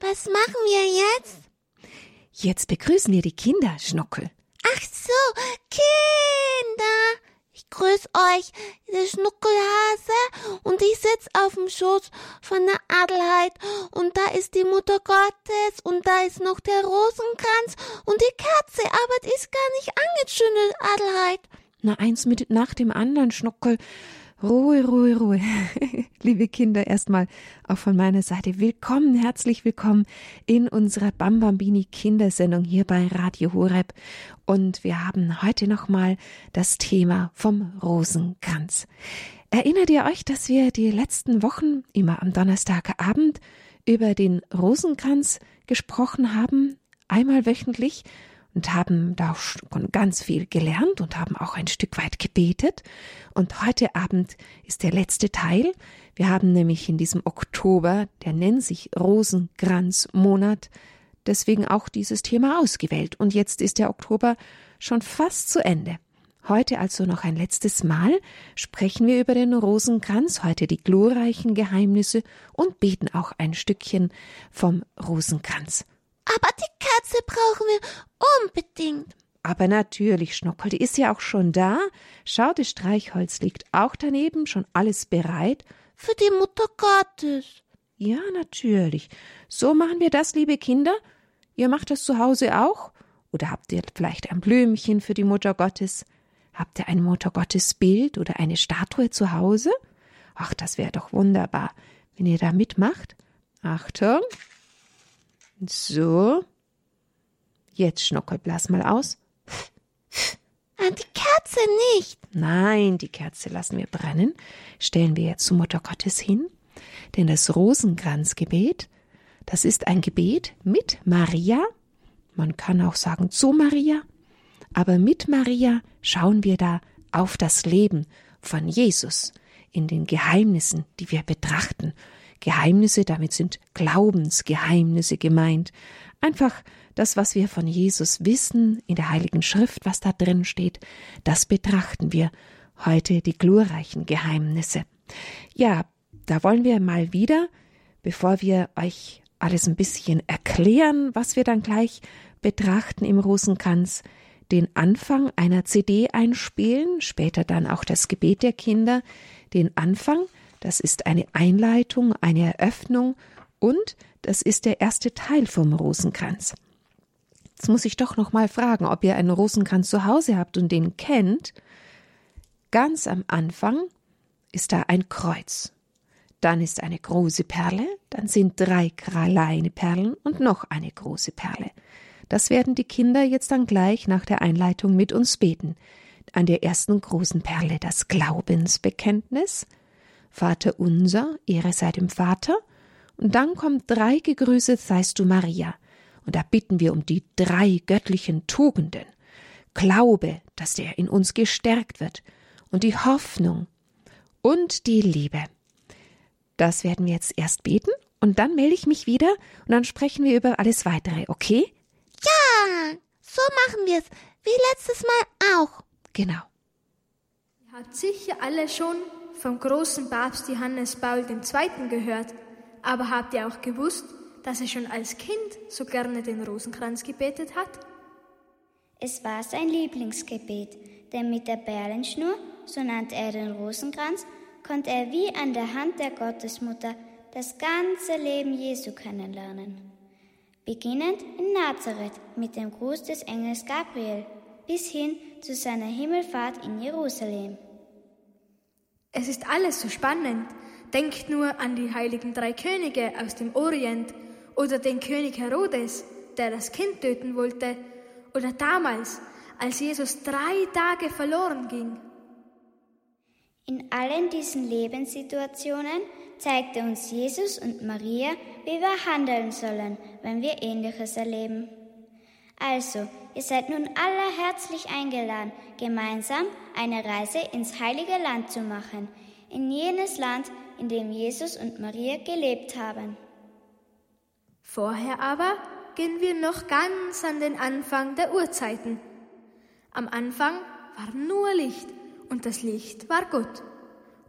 Was machen wir jetzt? Jetzt begrüßen wir die Kinder, Schnuckel. Ach so, Kinder. Ich grüß euch, der Schnuckelhase, und ich sitz auf dem Schoß von der Adelheid, und da ist die Mutter Gottes, und da ist noch der Rosenkranz und die Kerze, aber die ist gar nicht angezündet, Adelheid. Na, eins mit nach dem anderen, Schnuckel. Ruhe, Ruhe, Ruhe. Liebe Kinder, erstmal auch von meiner Seite willkommen, herzlich willkommen in unserer Bambambini Kindersendung hier bei Radio Horeb. Und wir haben heute nochmal das Thema vom Rosenkranz. Erinnert ihr euch, dass wir die letzten Wochen immer am Donnerstagabend über den Rosenkranz gesprochen haben? Einmal wöchentlich und haben da schon ganz viel gelernt und haben auch ein Stück weit gebetet. Und heute Abend ist der letzte Teil. Wir haben nämlich in diesem Oktober, der nennt sich Rosenkranzmonat, deswegen auch dieses Thema ausgewählt. Und jetzt ist der Oktober schon fast zu Ende. Heute also noch ein letztes Mal sprechen wir über den Rosenkranz, heute die glorreichen Geheimnisse und beten auch ein Stückchen vom Rosenkranz. Aber die Katze brauchen wir unbedingt. Aber natürlich, Schnockel, die ist ja auch schon da. Schau, das Streichholz liegt auch daneben, schon alles bereit. Für die Mutter Gottes. Ja, natürlich. So machen wir das, liebe Kinder. Ihr macht das zu Hause auch? Oder habt ihr vielleicht ein Blümchen für die Mutter Gottes? Habt ihr ein Mutter Gottes Bild oder eine Statue zu Hause? Ach, das wäre doch wunderbar, wenn ihr da mitmacht. Achtung. So. Jetzt Schnuckel, blass mal aus. An die Kerze nicht. Nein, die Kerze lassen wir brennen. Stellen wir jetzt zu Mutter Gottes hin. Denn das Rosenkranzgebet, das ist ein Gebet mit Maria. Man kann auch sagen zu Maria. Aber mit Maria schauen wir da auf das Leben von Jesus in den Geheimnissen, die wir betrachten Geheimnisse, damit sind Glaubensgeheimnisse gemeint. Einfach das, was wir von Jesus wissen in der Heiligen Schrift, was da drin steht, das betrachten wir heute die glorreichen Geheimnisse. Ja, da wollen wir mal wieder, bevor wir euch alles ein bisschen erklären, was wir dann gleich betrachten im Rosenkranz, den Anfang einer CD einspielen, später dann auch das Gebet der Kinder, den Anfang das ist eine Einleitung, eine Eröffnung und das ist der erste Teil vom Rosenkranz. Jetzt muss ich doch noch mal fragen, ob ihr einen Rosenkranz zu Hause habt und den kennt. Ganz am Anfang ist da ein Kreuz. Dann ist eine große Perle, dann sind drei kleine Perlen und noch eine große Perle. Das werden die Kinder jetzt dann gleich nach der Einleitung mit uns beten. An der ersten großen Perle das Glaubensbekenntnis, Vater unser, Ehre sei dem Vater, und dann kommt drei gegrüßet seist du Maria, und da bitten wir um die drei göttlichen Tugenden. Glaube, dass der in uns gestärkt wird, und die Hoffnung und die Liebe. Das werden wir jetzt erst beten, und dann melde ich mich wieder, und dann sprechen wir über alles weitere, okay? Ja, so machen wir es, wie letztes Mal auch. Genau. Ihr habt sicher alle schon vom großen Papst Johannes Paul II. gehört, aber habt ihr auch gewusst, dass er schon als Kind so gerne den Rosenkranz gebetet hat? Es war sein Lieblingsgebet, denn mit der Perlenschnur, so nannte er den Rosenkranz, konnte er wie an der Hand der Gottesmutter das ganze Leben Jesu kennenlernen. Beginnend in Nazareth mit dem Gruß des Engels Gabriel bis hin zu seiner Himmelfahrt in Jerusalem. Es ist alles so spannend. Denkt nur an die heiligen drei Könige aus dem Orient oder den König Herodes, der das Kind töten wollte, oder damals, als Jesus drei Tage verloren ging. In allen diesen Lebenssituationen zeigte uns Jesus und Maria, wie wir handeln sollen, wenn wir Ähnliches erleben. Also, ihr seid nun alle herzlich eingeladen, gemeinsam eine Reise ins heilige Land zu machen, in jenes Land, in dem Jesus und Maria gelebt haben. Vorher aber gehen wir noch ganz an den Anfang der Urzeiten. Am Anfang war nur Licht und das Licht war Gott,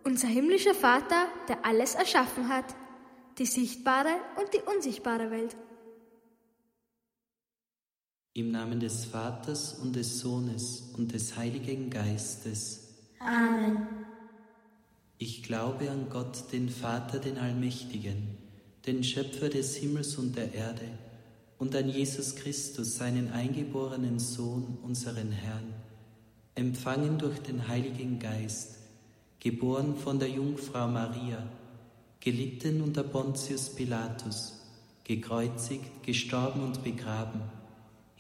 unser himmlischer Vater, der alles erschaffen hat. die sichtbare und die unsichtbare Welt. Im Namen des Vaters und des Sohnes und des Heiligen Geistes. Amen. Ich glaube an Gott, den Vater, den Allmächtigen, den Schöpfer des Himmels und der Erde, und an Jesus Christus, seinen eingeborenen Sohn, unseren Herrn, empfangen durch den Heiligen Geist, geboren von der Jungfrau Maria, gelitten unter Pontius Pilatus, gekreuzigt, gestorben und begraben,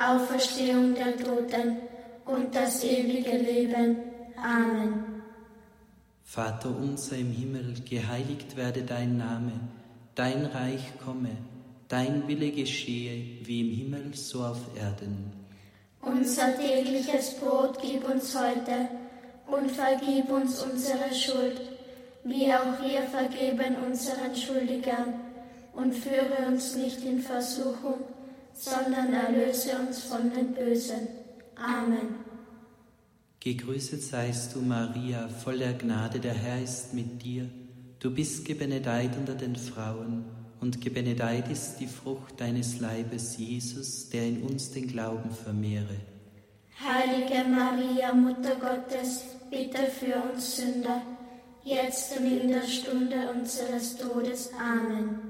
Auferstehung der Toten und das ewige Leben. Amen. Vater unser im Himmel, geheiligt werde dein Name, dein Reich komme, dein Wille geschehe, wie im Himmel so auf Erden. Unser tägliches Brot gib uns heute und vergib uns unsere Schuld, wie auch wir vergeben unseren Schuldigern. Und führe uns nicht in Versuchung, sondern erlöse uns von den Bösen. Amen. Gegrüßet seist du, Maria, voller Gnade, der Herr ist mit dir. Du bist gebenedeit unter den Frauen, und gebenedeit ist die Frucht deines Leibes, Jesus, der in uns den Glauben vermehre. Heilige Maria, Mutter Gottes, bitte für uns Sünder, jetzt und in der Stunde unseres Todes. Amen.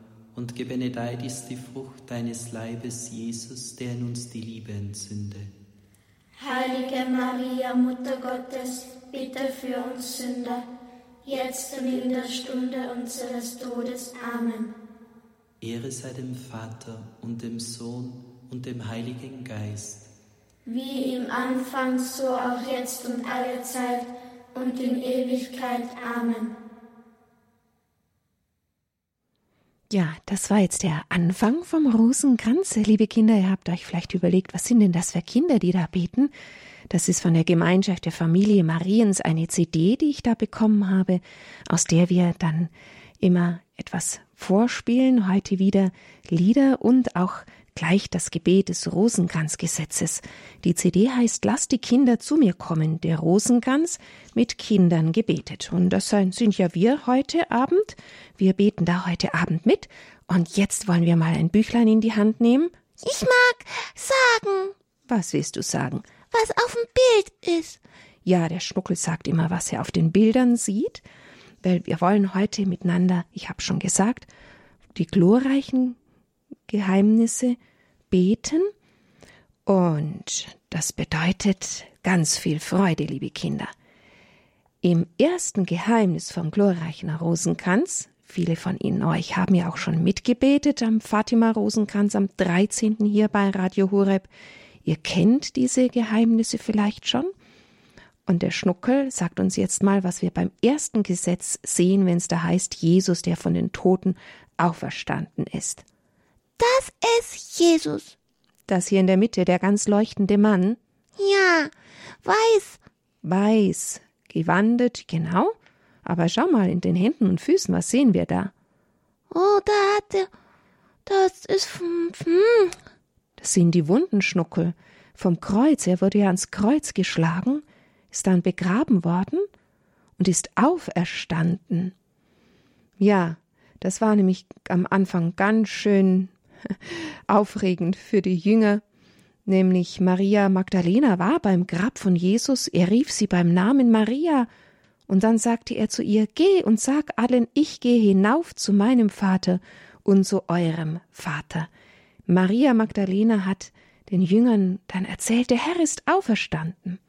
und gebenedeit ist die Frucht deines Leibes, Jesus, der in uns die Liebe entzünde. Heilige Maria, Mutter Gottes, bitte für uns Sünder, jetzt und in der Stunde unseres Todes. Amen. Ehre sei dem Vater und dem Sohn und dem Heiligen Geist. Wie im Anfang, so auch jetzt und alle Zeit und in Ewigkeit. Amen. Ja, das war jetzt der Anfang vom Rosenkranz. Liebe Kinder, ihr habt euch vielleicht überlegt, was sind denn das für Kinder, die da beten? Das ist von der Gemeinschaft der Familie Mariens eine CD, die ich da bekommen habe, aus der wir dann immer etwas vorspielen, heute wieder Lieder und auch gleich das Gebet des Rosenkranzgesetzes. Die CD heißt Lass die Kinder zu mir kommen, der Rosenkranz mit Kindern gebetet. Und das sind ja wir heute Abend. Wir beten da heute Abend mit. Und jetzt wollen wir mal ein Büchlein in die Hand nehmen. Ich mag sagen. Was willst du sagen? Was auf dem Bild ist. Ja, der Schnuckel sagt immer, was er auf den Bildern sieht. Weil wir wollen heute miteinander, ich habe schon gesagt, die glorreichen Geheimnisse beten. Und das bedeutet ganz viel Freude, liebe Kinder. Im ersten Geheimnis vom glorreichen Rosenkranz, viele von Ihnen euch haben ja auch schon mitgebetet am Fatima Rosenkranz am 13. hier bei Radio Horeb. Ihr kennt diese Geheimnisse vielleicht schon. Und der Schnuckel sagt uns jetzt mal, was wir beim ersten Gesetz sehen, wenn es da heißt, Jesus, der von den Toten auferstanden ist. Das ist Jesus. Das hier in der Mitte, der ganz leuchtende Mann. Ja, weiß. Weiß, gewandet, genau. Aber schau mal in den Händen und Füßen, was sehen wir da? Oh, da hat er. Das ist. Hm. Das sind die Wundenschnuckel vom Kreuz. Er wurde ja ans Kreuz geschlagen, ist dann begraben worden und ist auferstanden. Ja, das war nämlich am Anfang ganz schön aufregend für die Jünger, nämlich Maria Magdalena war beim Grab von Jesus, er rief sie beim Namen Maria, und dann sagte er zu ihr, Geh und sag allen, ich gehe hinauf zu meinem Vater und zu eurem Vater. Maria Magdalena hat den Jüngern dann erzählt, der Herr ist auferstanden.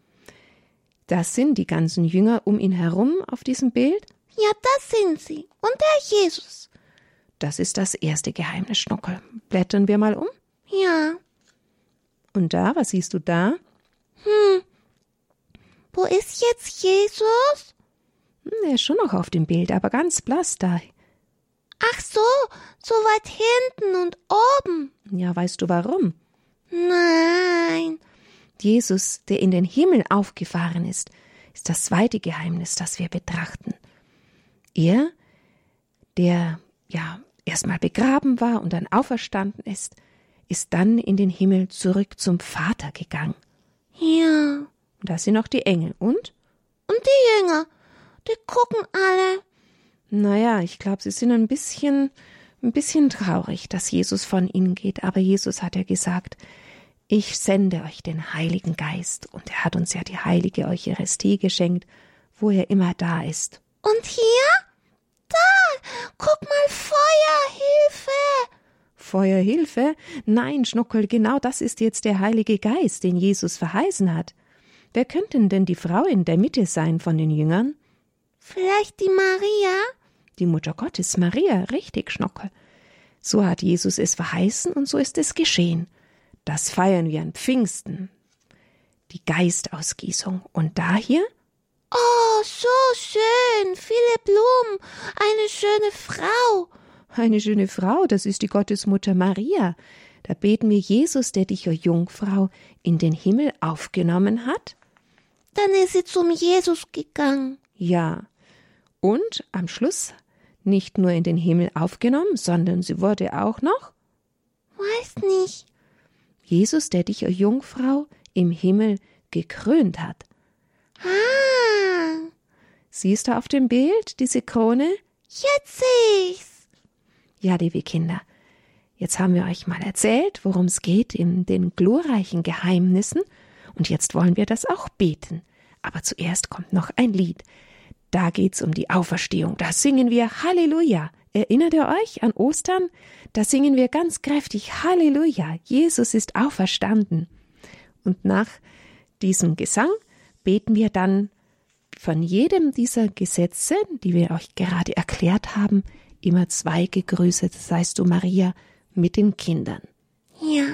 Das sind die ganzen Jünger um ihn herum auf diesem Bild. Ja, das sind sie. Und der Jesus. Das ist das erste Geheimnis, Schnuckel. Blättern wir mal um. Ja. Und da, was siehst du da? Hm. Wo ist jetzt Jesus? Hm, er ist schon noch auf dem Bild, aber ganz blass da. Ach so, so weit hinten und oben. Ja, weißt du warum? Nein. Jesus, der in den Himmel aufgefahren ist, ist das zweite Geheimnis, das wir betrachten. Er, der ja erstmal begraben war und dann auferstanden ist, ist dann in den Himmel zurück zum Vater gegangen. Ja. Und da sind noch die Engel. Und? Und die Jünger. Die gucken alle. Naja, ich glaube, sie sind ein bisschen, ein bisschen traurig, dass Jesus von ihnen geht. Aber Jesus hat ja gesagt, ich sende euch den Heiligen Geist. Und er hat uns ja die heilige Eucharistie geschenkt, wo er immer da ist. Und hier? Da! Guck mal, Feuer, Hilfe! Feuerhilfe? Nein, Schnuckel, genau das ist jetzt der Heilige Geist, den Jesus verheißen hat. Wer könnte denn die Frau in der Mitte sein von den Jüngern? Vielleicht die Maria? Die Mutter Gottes, Maria, richtig, Schnuckel. So hat Jesus es verheißen und so ist es geschehen. Das feiern wir an Pfingsten. Die Geistausgießung. Und da hier? Oh, so schön. Viele Blumen. Eine schöne Frau. Eine schöne Frau, das ist die Gottesmutter Maria. Da beten wir Jesus, der dich, o Jungfrau, in den Himmel aufgenommen hat. Dann ist sie zum Jesus gegangen. Ja. Und am Schluss nicht nur in den Himmel aufgenommen, sondern sie wurde auch noch? Weiß nicht. Jesus, der dich, o Jungfrau, im Himmel gekrönt hat. Ah. Siehst du auf dem Bild diese Krone? Jetzt sehe ich's. Ja, liebe Kinder, jetzt haben wir euch mal erzählt, worum es geht in den glorreichen Geheimnissen, und jetzt wollen wir das auch beten. Aber zuerst kommt noch ein Lied. Da geht's um die Auferstehung. Da singen wir Halleluja. Erinnert ihr euch an Ostern? Da singen wir ganz kräftig Halleluja. Jesus ist auferstanden. Und nach diesem Gesang beten wir dann von jedem dieser Gesetze, die wir euch gerade erklärt haben, immer zwei gegrüßet, seist du Maria, mit den Kindern. Ja.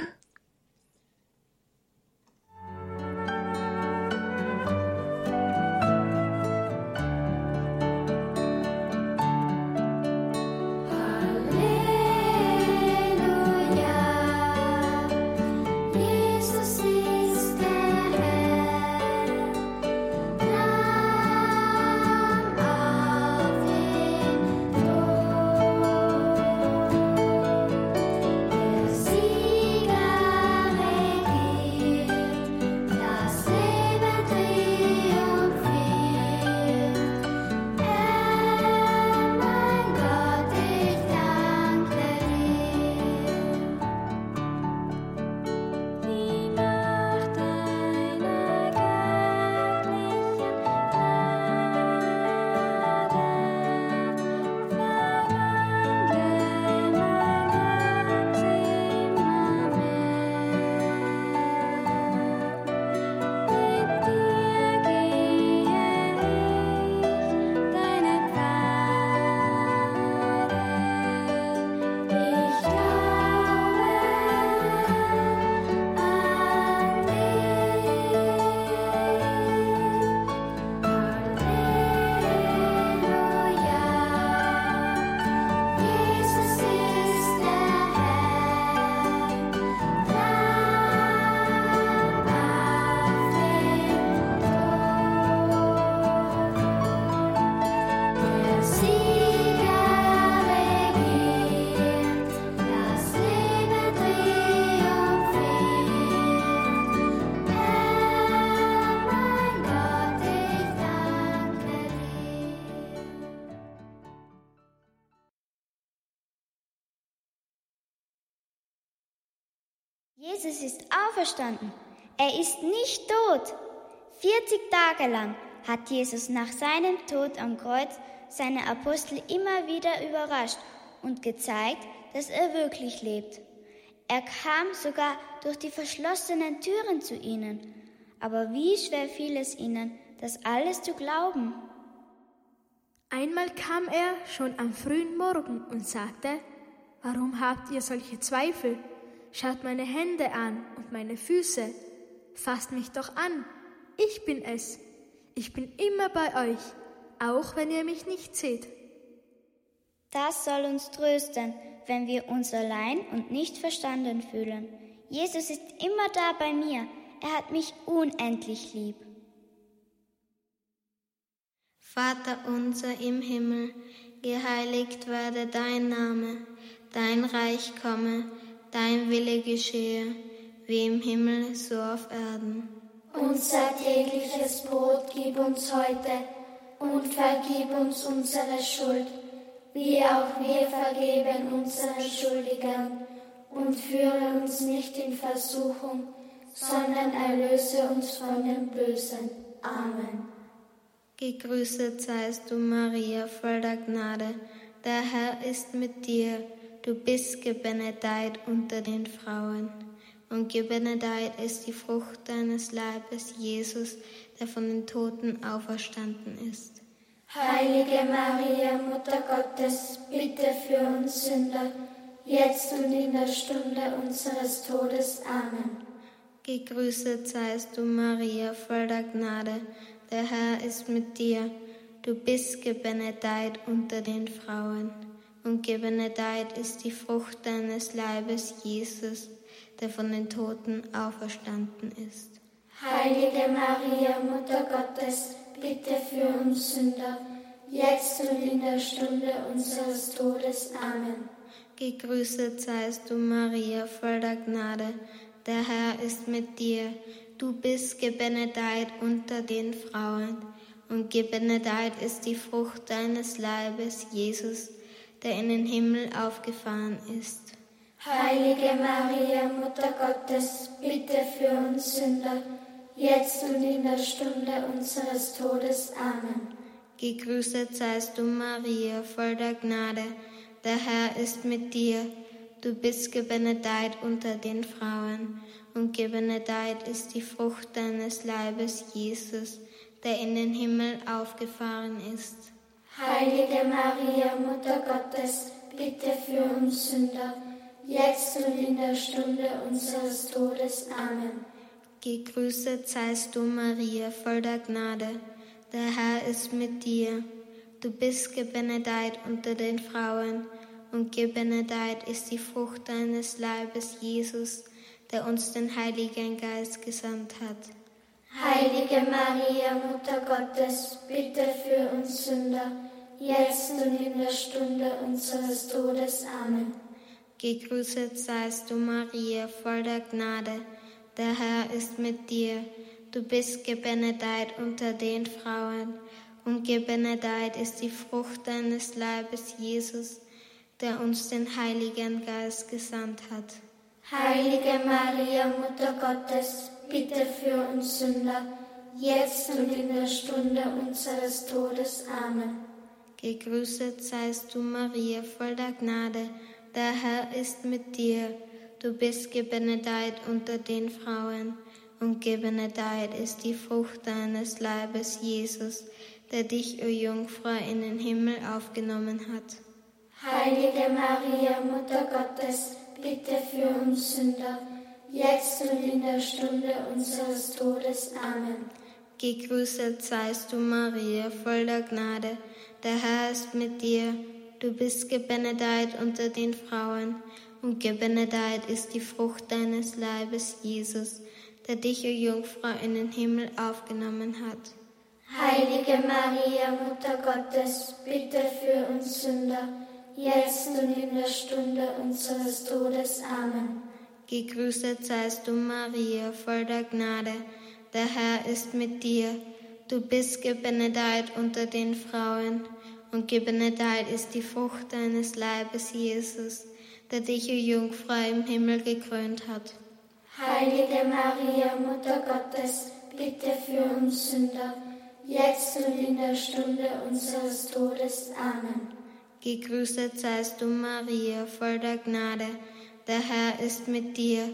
Jesus ist auferstanden. Er ist nicht tot. 40 Tage lang hat Jesus nach seinem Tod am Kreuz seine Apostel immer wieder überrascht und gezeigt, dass er wirklich lebt. Er kam sogar durch die verschlossenen Türen zu ihnen. Aber wie schwer fiel es ihnen, das alles zu glauben? Einmal kam er schon am frühen Morgen und sagte, Warum habt ihr solche Zweifel? Schaut meine Hände an und meine Füße. Fasst mich doch an. Ich bin es. Ich bin immer bei euch, auch wenn ihr mich nicht seht. Das soll uns trösten, wenn wir uns allein und nicht verstanden fühlen. Jesus ist immer da bei mir. Er hat mich unendlich lieb. Vater unser im Himmel, geheiligt werde dein Name, dein Reich komme, dein Wille geschehe, wie im Himmel so auf Erden. Unser tägliches Brot gib uns heute und vergib uns unsere Schuld, wie auch wir vergeben unseren Schuldigern. Und führe uns nicht in Versuchung, sondern erlöse uns von dem Bösen. Amen. Gegrüßet seist du, Maria, voll der Gnade. Der Herr ist mit dir. Du bist gebenedeit unter den Frauen. Und gebenedeit ist die Frucht deines Leibes, Jesus, der von den Toten auferstanden ist. Heilige Maria, Mutter Gottes, bitte für uns Sünder, jetzt und in der Stunde unseres Todes. Amen. Gegrüßet seist du, Maria, voll der Gnade. Der Herr ist mit dir. Du bist gebenedeit unter den Frauen. Und gebenedeit ist die Frucht deines Leibes, Jesus, der von den Toten auferstanden ist. Heilige Maria, Mutter Gottes, bitte für uns Sünder, jetzt und in der Stunde unseres Todes. Amen. Gegrüßet seist du, Maria, voll der Gnade. Der Herr ist mit dir. Du bist gebenedeit unter den Frauen. Und gebenedeit ist die Frucht deines Leibes, Jesus, der in den Himmel aufgefahren ist. Heilige Maria, Mutter Gottes, bitte für uns Sünder, jetzt und in der Stunde unseres Todes. Amen. Gegrüßet seist du, Maria, voll der Gnade. Der Herr ist mit dir. Du bist gebenedeit unter den Frauen. Und gebenedeit ist die Frucht deines Leibes, Jesus, der in den Himmel aufgefahren ist. Heilige Maria, Mutter Gottes, bitte für uns Sünder, jetzt und in der Stunde unseres Todes. Amen. Gegrüßet seist du, Maria, voll der Gnade. Der Herr ist mit dir. Du bist gebenedeit unter den Frauen, und gebenedeit ist die Frucht deines Leibes, Jesus, der uns den Heiligen Geist gesandt hat. Heilige Maria, Mutter Gottes, bitte für uns Sünder, jetzt und in der Stunde unseres Todes. Amen. Gegrüßet seist du, Maria, voll der Gnade. Der Herr ist mit dir. Du bist gebenedeit unter den Frauen, und gebenedeit ist die Frucht deines Leibes, Jesus, der uns den Heiligen Geist gesandt hat. Heilige Maria, Mutter Gottes, bitte für uns Sünder, jetzt und in der Stunde unseres Todes. Amen. Gegrüßet seist du, Maria, voll der Gnade. Der Herr ist mit dir. Du bist gebenedeit unter den Frauen, und gebenedeit ist die Frucht deines Leibes, Jesus, der dich, o Jungfrau, in den Himmel aufgenommen hat. Heilige Maria, Mutter Gottes, bitte für uns Sünder, jetzt und in der Stunde unseres Todes. Amen. Gegrüßet seist du, Maria, voll der Gnade. Der Herr ist mit dir. Du bist gebenedeit unter den Frauen, und gebenedeit ist die Frucht deines Leibes, Jesus, der dich, o Jungfrau, in den Himmel aufgenommen hat. Heilige Maria, Mutter Gottes, bitte für uns Sünder, jetzt und in der Stunde unseres Todes. Amen. Gegrüßet seist du, Maria, voll der Gnade. Der Herr ist mit dir. Du bist gebenedeit unter den Frauen, und gebenedeit ist die Frucht deines Leibes, Jesus, der dich, o Jungfrau, im Himmel gekrönt hat. Heilige Maria, Mutter Gottes, bitte für uns Sünder, jetzt und in der Stunde unseres Todes. Amen. Gegrüßet seist du, Maria, voll der Gnade. Der Herr ist mit dir.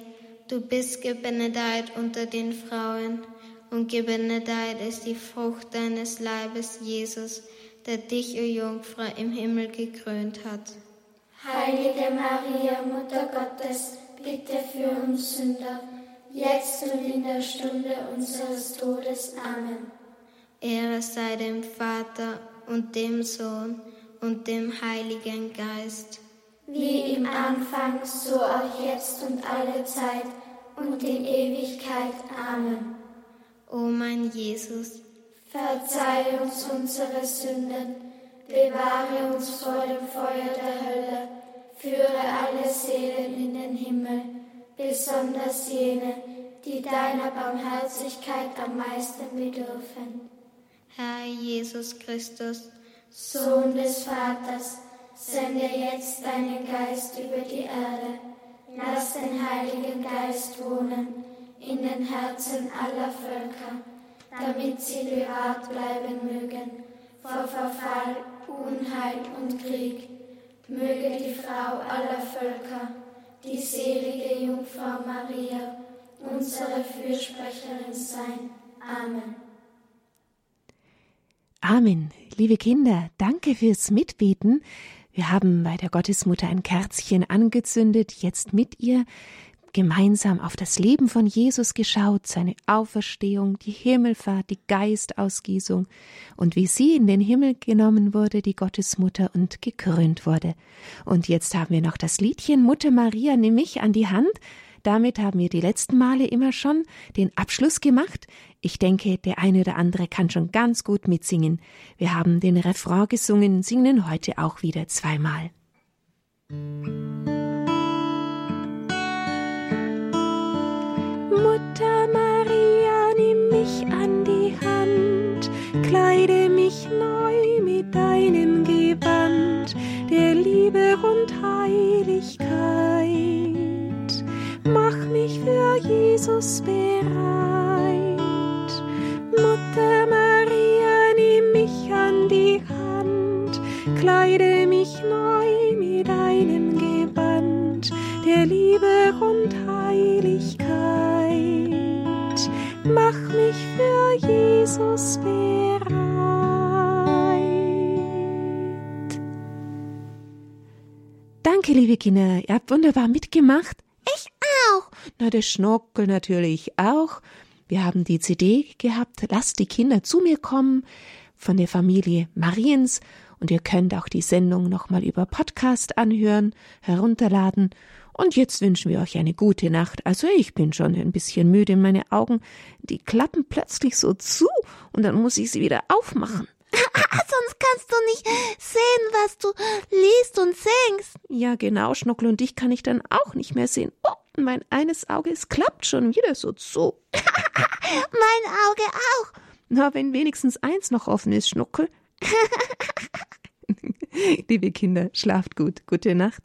Du bist gebenedeit unter den Frauen, und gebenedeit ist die Frucht deines Leibes, Jesus, der dich, o Jungfrau, im Himmel gekrönt hat. Heilige Maria, Mutter Gottes, bitte für uns Sünder, jetzt und in der Stunde unseres Todes. Amen. Ehre sei dem Vater und dem Sohn und dem Heiligen Geist. Wie im Anfang, so auch jetzt und alle Zeit und in Ewigkeit. Amen. O mein Jesus, verzeih uns unsere Sünden, bewahre uns vor dem Feuer der Hölle, führe alle Seelen in den Himmel, besonders jene, die deiner Barmherzigkeit am meisten bedürfen. Herr Jesus Christus, Sohn des Vaters, sende jetzt deinen Geist über die Erde. Lass den Heiligen Geist wohnen in den Herzen aller Völker, damit sie bewahrt bleiben mögen vor Verfall, Unheil und Krieg. Möge die Frau aller Völker, die selige Jungfrau Maria, unsere Fürsprecherin sein. Amen. Amen. Liebe Kinder, danke fürs Mitbeten. Wir haben bei der Gottesmutter ein Kerzchen angezündet, jetzt mit ihr gemeinsam auf das Leben von Jesus geschaut, seine Auferstehung, die Himmelfahrt, die Geistausgießung und wie sie in den Himmel genommen wurde, die Gottesmutter und gekrönt wurde. Und jetzt haben wir noch das Liedchen Mutter Maria, nimm mich an die Hand. Damit haben wir die letzten Male immer schon den Abschluss gemacht. Ich denke, der eine oder andere kann schon ganz gut mitsingen. Wir haben den Refrain gesungen, singen heute auch wieder zweimal. Mutter Maria, habt wunderbar mitgemacht. Ich auch. Na, der Schnuckel natürlich auch. Wir haben die CD gehabt, lasst die Kinder zu mir kommen von der Familie Mariens und ihr könnt auch die Sendung nochmal über Podcast anhören, herunterladen. Und jetzt wünschen wir euch eine gute Nacht. Also ich bin schon ein bisschen müde, meine Augen, die klappen plötzlich so zu und dann muss ich sie wieder aufmachen. Sonst kannst du nicht sehen, was du liest und singst. Ja, genau, Schnuckel und dich kann ich dann auch nicht mehr sehen. Oh, mein eines Auge, es klappt schon wieder so zu. mein Auge auch. Na, wenn wenigstens eins noch offen ist, Schnuckel. Liebe Kinder, schlaft gut. Gute Nacht.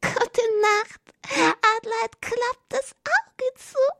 Gute Nacht. Adelheid klappt das Auge zu.